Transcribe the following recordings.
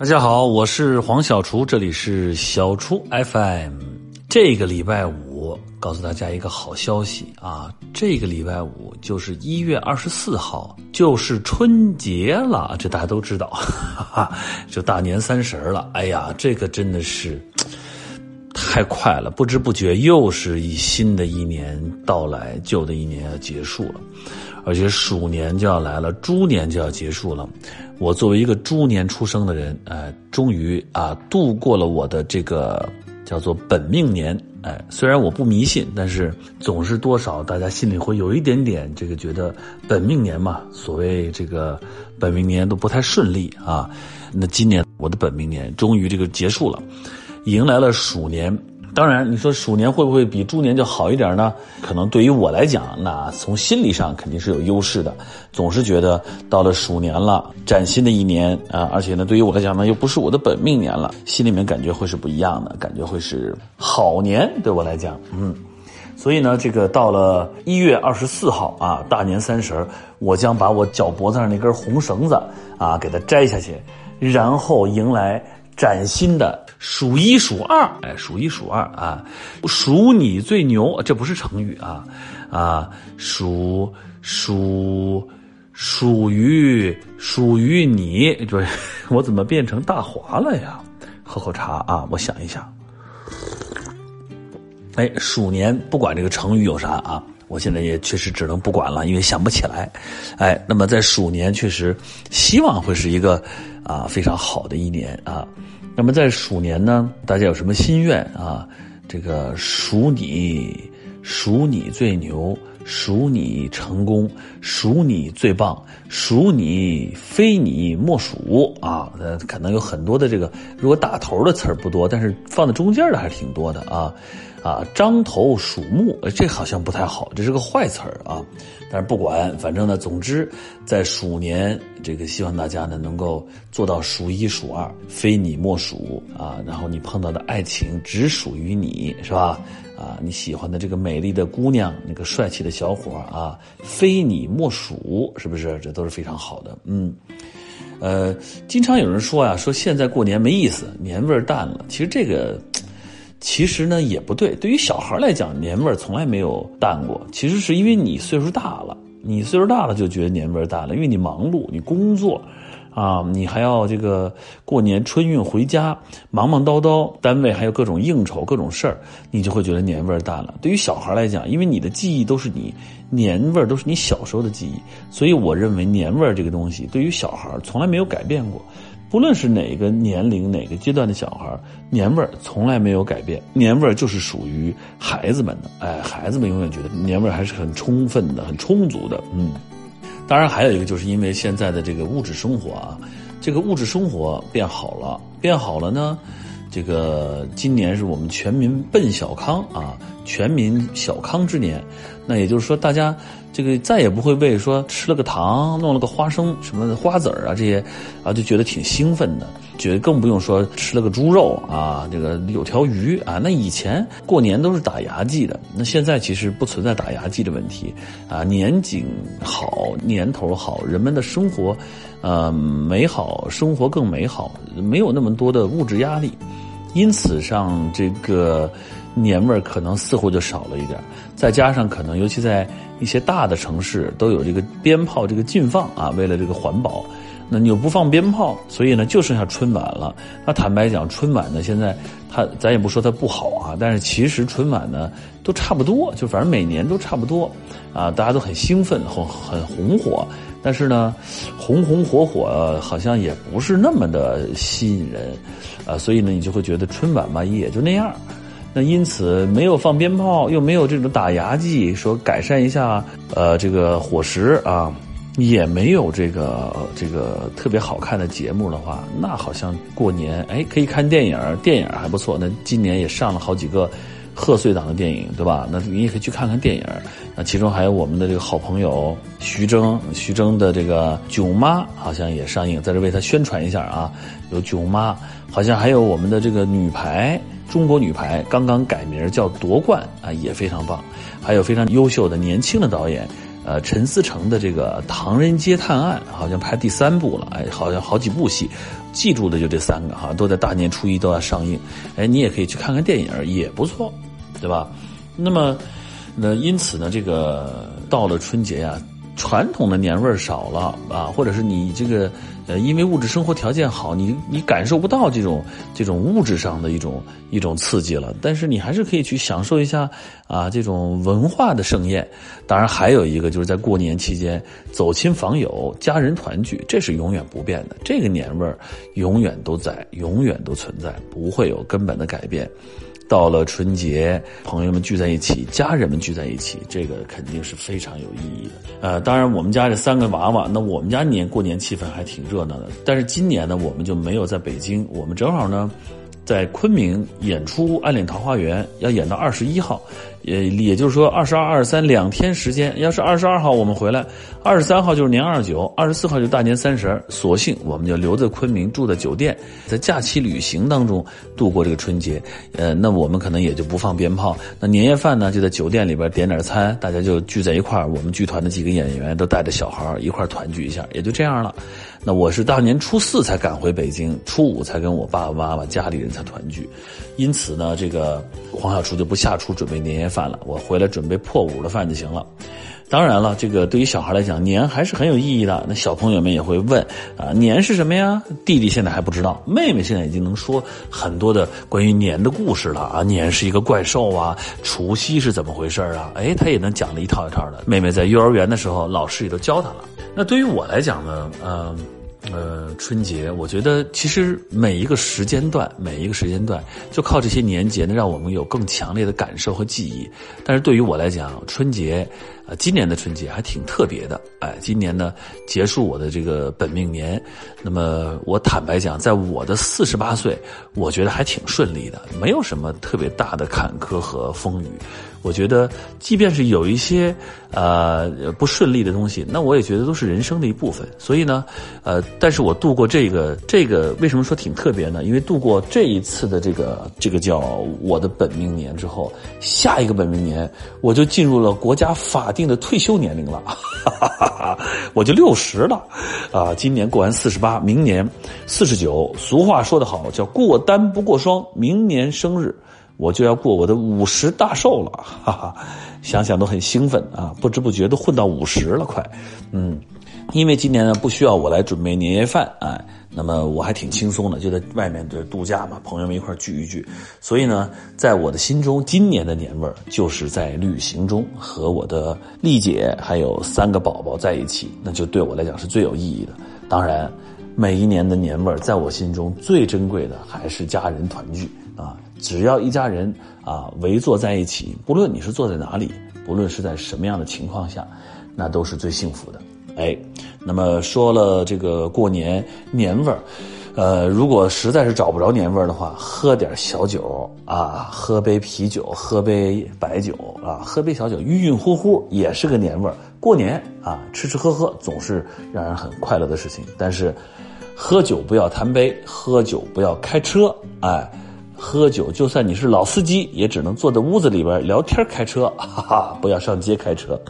大家好，我是黄小厨，这里是小厨 FM。这个礼拜五，告诉大家一个好消息啊！这个礼拜五就是一月二十四号，就是春节了，这大家都知道，哈哈，就大年三十了。哎呀，这个真的是太快了，不知不觉又是一新的一年到来，旧的一年要结束了。而且鼠年就要来了，猪年就要结束了。我作为一个猪年出生的人，呃，终于啊度过了我的这个叫做本命年。哎，虽然我不迷信，但是总是多少大家心里会有一点点这个觉得本命年嘛，所谓这个本命年都不太顺利啊。那今年我的本命年终于这个结束了，迎来了鼠年。当然，你说鼠年会不会比猪年就好一点呢？可能对于我来讲，那从心理上肯定是有优势的。总是觉得到了鼠年了，崭新的一年啊，而且呢，对于我来讲呢，又不是我的本命年了，心里面感觉会是不一样的，感觉会是好年。对我来讲，嗯，所以呢，这个到了一月二十四号啊，大年三十我将把我脚脖子上那根红绳子啊给它摘下去，然后迎来。崭新的数一数二，哎，数一数二啊，数你最牛，这不是成语啊，啊，数数属于属于你，对，我怎么变成大华了呀？喝口茶啊，我想一想，哎，鼠年不管这个成语有啥啊，我现在也确实只能不管了，因为想不起来，哎，那么在鼠年确实希望会是一个啊非常好的一年啊。那么在鼠年呢，大家有什么心愿啊？这个鼠你，鼠你最牛，鼠你成功，鼠你最棒，鼠你非你莫属啊！呃，可能有很多的这个，如果打头的词儿不多，但是放在中间的还是挺多的啊。啊，张头鼠目，这好像不太好，这是个坏词儿啊。但是不管，反正呢，总之，在鼠年，这个希望大家呢能够做到数一数二，非你莫属啊。然后你碰到的爱情只属于你，是吧？啊，你喜欢的这个美丽的姑娘，那个帅气的小伙啊，非你莫属，是不是？这都是非常好的。嗯，呃，经常有人说呀，说现在过年没意思，年味儿淡了。其实这个。其实呢也不对，对于小孩来讲，年味从来没有淡过。其实是因为你岁数大了，你岁数大了就觉得年味儿淡了，因为你忙碌，你工作，啊，你还要这个过年春运回家，忙忙叨叨，单位还有各种应酬、各种事儿，你就会觉得年味淡了。对于小孩来讲，因为你的记忆都是你年味都是你小时候的记忆，所以我认为年味这个东西对于小孩从来没有改变过。不论是哪个年龄、哪个阶段的小孩，年味儿从来没有改变，年味儿就是属于孩子们的。哎，孩子们永远觉得年味儿还是很充分的、很充足的。嗯，当然还有一个，就是因为现在的这个物质生活啊，这个物质生活变好了，变好了呢，这个今年是我们全民奔小康啊，全民小康之年，那也就是说大家。这个再也不会为说吃了个糖，弄了个花生什么花籽儿啊这些，啊就觉得挺兴奋的，觉得更不用说吃了个猪肉啊，这个有条鱼啊。那以前过年都是打牙祭的，那现在其实不存在打牙祭的问题啊。年景好，年头好，人们的生活，呃美好，生活更美好，没有那么多的物质压力，因此上这个。年味儿可能似乎就少了一点，再加上可能尤其在一些大的城市都有这个鞭炮这个禁放啊，为了这个环保，那你又不放鞭炮，所以呢就剩下春晚了。那坦白讲，春晚呢现在它咱也不说它不好啊，但是其实春晚呢都差不多，就反正每年都差不多啊，大家都很兴奋，很很红火，但是呢红红火火好像也不是那么的吸引人啊，所以呢你就会觉得春晚嘛也就那样。那因此没有放鞭炮，又没有这种打牙祭，说改善一下呃这个伙食啊，也没有这个这个特别好看的节目的话，那好像过年哎可以看电影，电影还不错。那今年也上了好几个贺岁档的电影，对吧？那你也可以去看看电影。那其中还有我们的这个好朋友徐峥，徐峥的这个《囧妈》好像也上映，在这为他宣传一下啊。有《囧妈》，好像还有我们的这个女排。中国女排刚刚改名叫夺冠啊，也非常棒。还有非常优秀的年轻的导演，呃，陈思诚的这个《唐人街探案》好像拍第三部了，哎，好像好几部戏，记住的就这三个哈，都在大年初一都要上映。哎，你也可以去看看电影，也不错，对吧？那么，那因此呢，这个到了春节呀。传统的年味少了啊，或者是你这个呃，因为物质生活条件好，你你感受不到这种这种物质上的一种一种刺激了。但是你还是可以去享受一下啊，这种文化的盛宴。当然，还有一个就是在过年期间走亲访友、家人团聚，这是永远不变的。这个年味儿永远都在，永远都存在，不会有根本的改变。到了春节，朋友们聚在一起，家人们聚在一起，这个肯定是非常有意义的。呃，当然，我们家这三个娃娃，那我们家年过年气氛还挺热闹的。但是今年呢，我们就没有在北京，我们正好呢。在昆明演出《暗恋桃花源》，要演到二十一号，也也就是说二十二、二十三两天时间。要是二十二号我们回来，二十三号就是年二十九，二十四号就大年三十。索性我们就留在昆明住在酒店，在假期旅行当中度过这个春节。呃，那我们可能也就不放鞭炮。那年夜饭呢，就在酒店里边点点餐，大家就聚在一块儿。我们剧团的几个演员都带着小孩一块团聚一下，也就这样了。那我是大年初四才赶回北京，初五才跟我爸爸妈妈家里人才团聚，因此呢，这个黄小厨就不下厨准备年夜饭了，我回来准备破五的饭就行了。当然了，这个对于小孩来讲，年还是很有意义的。那小朋友们也会问啊，年是什么呀？弟弟现在还不知道，妹妹现在已经能说很多的关于年的故事了啊。年是一个怪兽啊，除夕是怎么回事啊？哎，他也能讲的一套一套的。妹妹在幼儿园的时候，老师也都教她了。那对于我来讲呢，呃，呃，春节，我觉得其实每一个时间段，每一个时间段，就靠这些年节呢，让我们有更强烈的感受和记忆。但是对于我来讲，春节，呃，今年的春节还挺特别的。哎，今年呢，结束我的这个本命年，那么我坦白讲，在我的四十八岁，我觉得还挺顺利的，没有什么特别大的坎坷和风雨。我觉得，即便是有一些呃不顺利的东西，那我也觉得都是人生的一部分。所以呢，呃，但是我度过这个这个，为什么说挺特别呢？因为度过这一次的这个这个叫我的本命年之后，下一个本命年我就进入了国家法定的退休年龄了，哈哈哈哈我就六十了，啊，今年过完四十八，明年四十九。俗话说得好，叫过单不过双，明年生日。我就要过我的五十大寿了，哈哈，想想都很兴奋啊！不知不觉都混到五十了，快，嗯，因为今年呢不需要我来准备年夜饭，哎，那么我还挺轻松的，就在外面的度假嘛，朋友们一块聚一聚，所以呢，在我的心中，今年的年味就是在旅行中和我的丽姐还有三个宝宝在一起，那就对我来讲是最有意义的。当然，每一年的年味，在我心中最珍贵的还是家人团聚啊。只要一家人啊围坐在一起，不论你是坐在哪里，不论是在什么样的情况下，那都是最幸福的。哎，那么说了这个过年年味儿，呃，如果实在是找不着年味儿的话，喝点小酒啊，喝杯啤酒，喝杯白酒啊，喝杯小酒，晕晕乎乎也是个年味儿。过年啊，吃吃喝喝总是让人很快乐的事情。但是，喝酒不要贪杯，喝酒不要开车，哎。喝酒，就算你是老司机，也只能坐在屋子里边聊天开车，哈哈，不要上街开车。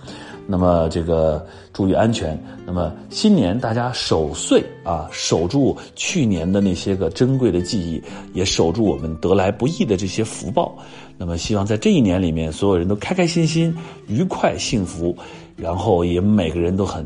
那么这个注意安全。那么新年大家守岁啊，守住去年的那些个珍贵的记忆，也守住我们得来不易的这些福报。那么希望在这一年里面，所有人都开开心心、愉快、幸福。然后也每个人都很，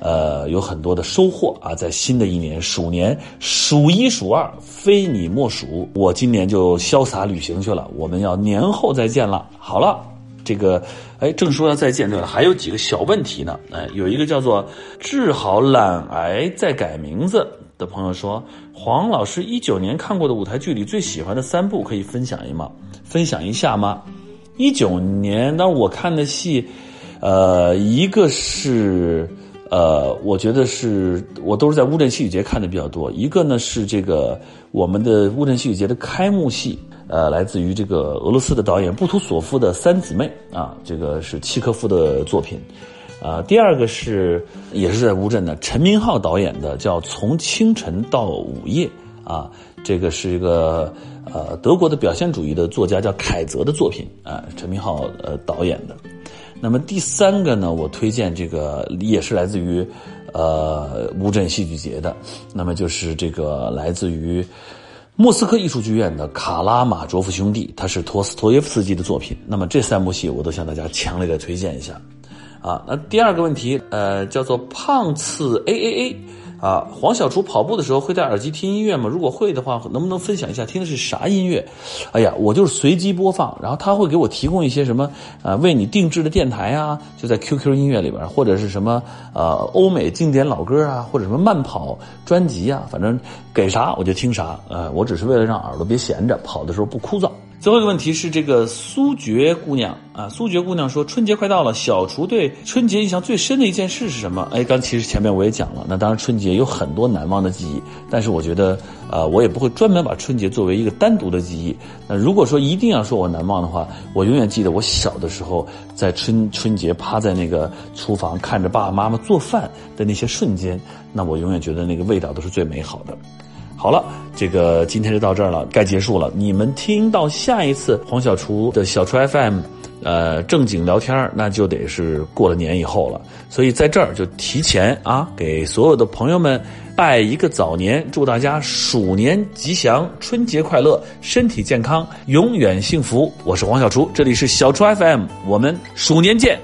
呃，有很多的收获啊！在新的一年鼠年，数一数二，非你莫属。我今年就潇洒旅行去了，我们要年后再见了。好了，这个，哎，正说要再见对了，还有几个小问题呢。哎，有一个叫做治好懒癌再改名字的朋友说，黄老师一九年看过的舞台剧里最喜欢的三部，可以分享一吗？分享一下吗？一九年，那我看的戏。呃，一个是，呃，我觉得是我都是在乌镇戏剧节看的比较多。一个呢是这个我们的乌镇戏剧节的开幕戏，呃，来自于这个俄罗斯的导演布图索夫的《三姊妹》啊，这个是契科夫的作品。啊，第二个是也是在乌镇的陈明浩导演的，叫《从清晨到午夜》啊，这个是一个呃德国的表现主义的作家叫凯泽的作品啊，陈明浩呃导演的。那么第三个呢，我推荐这个也是来自于呃乌镇戏剧节的，那么就是这个来自于莫斯科艺术剧院的卡拉马卓夫兄弟，他是托斯托耶夫斯基的作品。那么这三部戏我都向大家强烈的推荐一下。啊，那第二个问题，呃，叫做胖次 A A A。啊，黄小厨跑步的时候会戴耳机听音乐吗？如果会的话，能不能分享一下听的是啥音乐？哎呀，我就是随机播放，然后他会给我提供一些什么呃为你定制的电台啊，就在 QQ 音乐里边，或者是什么呃欧美经典老歌啊，或者什么慢跑专辑啊，反正给啥我就听啥。呃，我只是为了让耳朵别闲着，跑的时候不枯燥。最后一个问题是这个苏决姑娘啊，苏决姑娘说春节快到了，小厨对春节印象最深的一件事是什么？哎，刚其实前面我也讲了，那当然春节有很多难忘的记忆，但是我觉得，呃，我也不会专门把春节作为一个单独的记忆。那如果说一定要说我难忘的话，我永远记得我小的时候在春春节趴在那个厨房看着爸爸妈妈做饭的那些瞬间，那我永远觉得那个味道都是最美好的。好了，这个今天就到这儿了，该结束了。你们听到下一次黄小厨的小厨 FM，呃，正经聊天那就得是过了年以后了。所以在这儿就提前啊，给所有的朋友们拜一个早年，祝大家鼠年吉祥，春节快乐，身体健康，永远幸福。我是黄小厨，这里是小厨 FM，我们鼠年见。